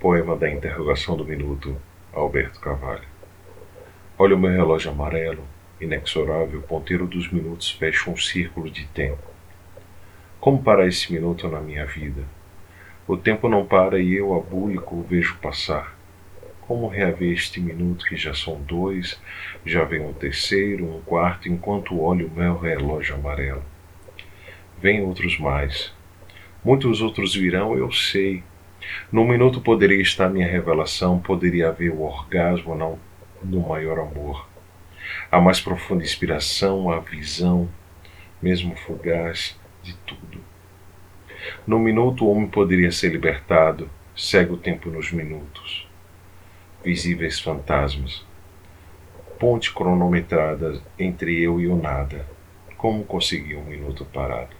Poema da interrogação do minuto, Alberto Carvalho. Olha o meu relógio amarelo, inexorável, ponteiro dos minutos fecha um círculo de tempo. Como parar esse minuto na minha vida? O tempo não para e eu, abúlico, o vejo passar. Como reaver este minuto que já são dois, já vem um terceiro, um quarto, enquanto olho o meu relógio amarelo. Vêm outros mais. Muitos outros virão, eu sei, num minuto poderia estar minha revelação, poderia haver o orgasmo não, no maior amor. A mais profunda inspiração, a visão, mesmo fugaz, de tudo. No minuto o homem poderia ser libertado, segue o tempo nos minutos. Visíveis fantasmas. Ponte cronometrada entre eu e o nada. Como conseguir um minuto parado?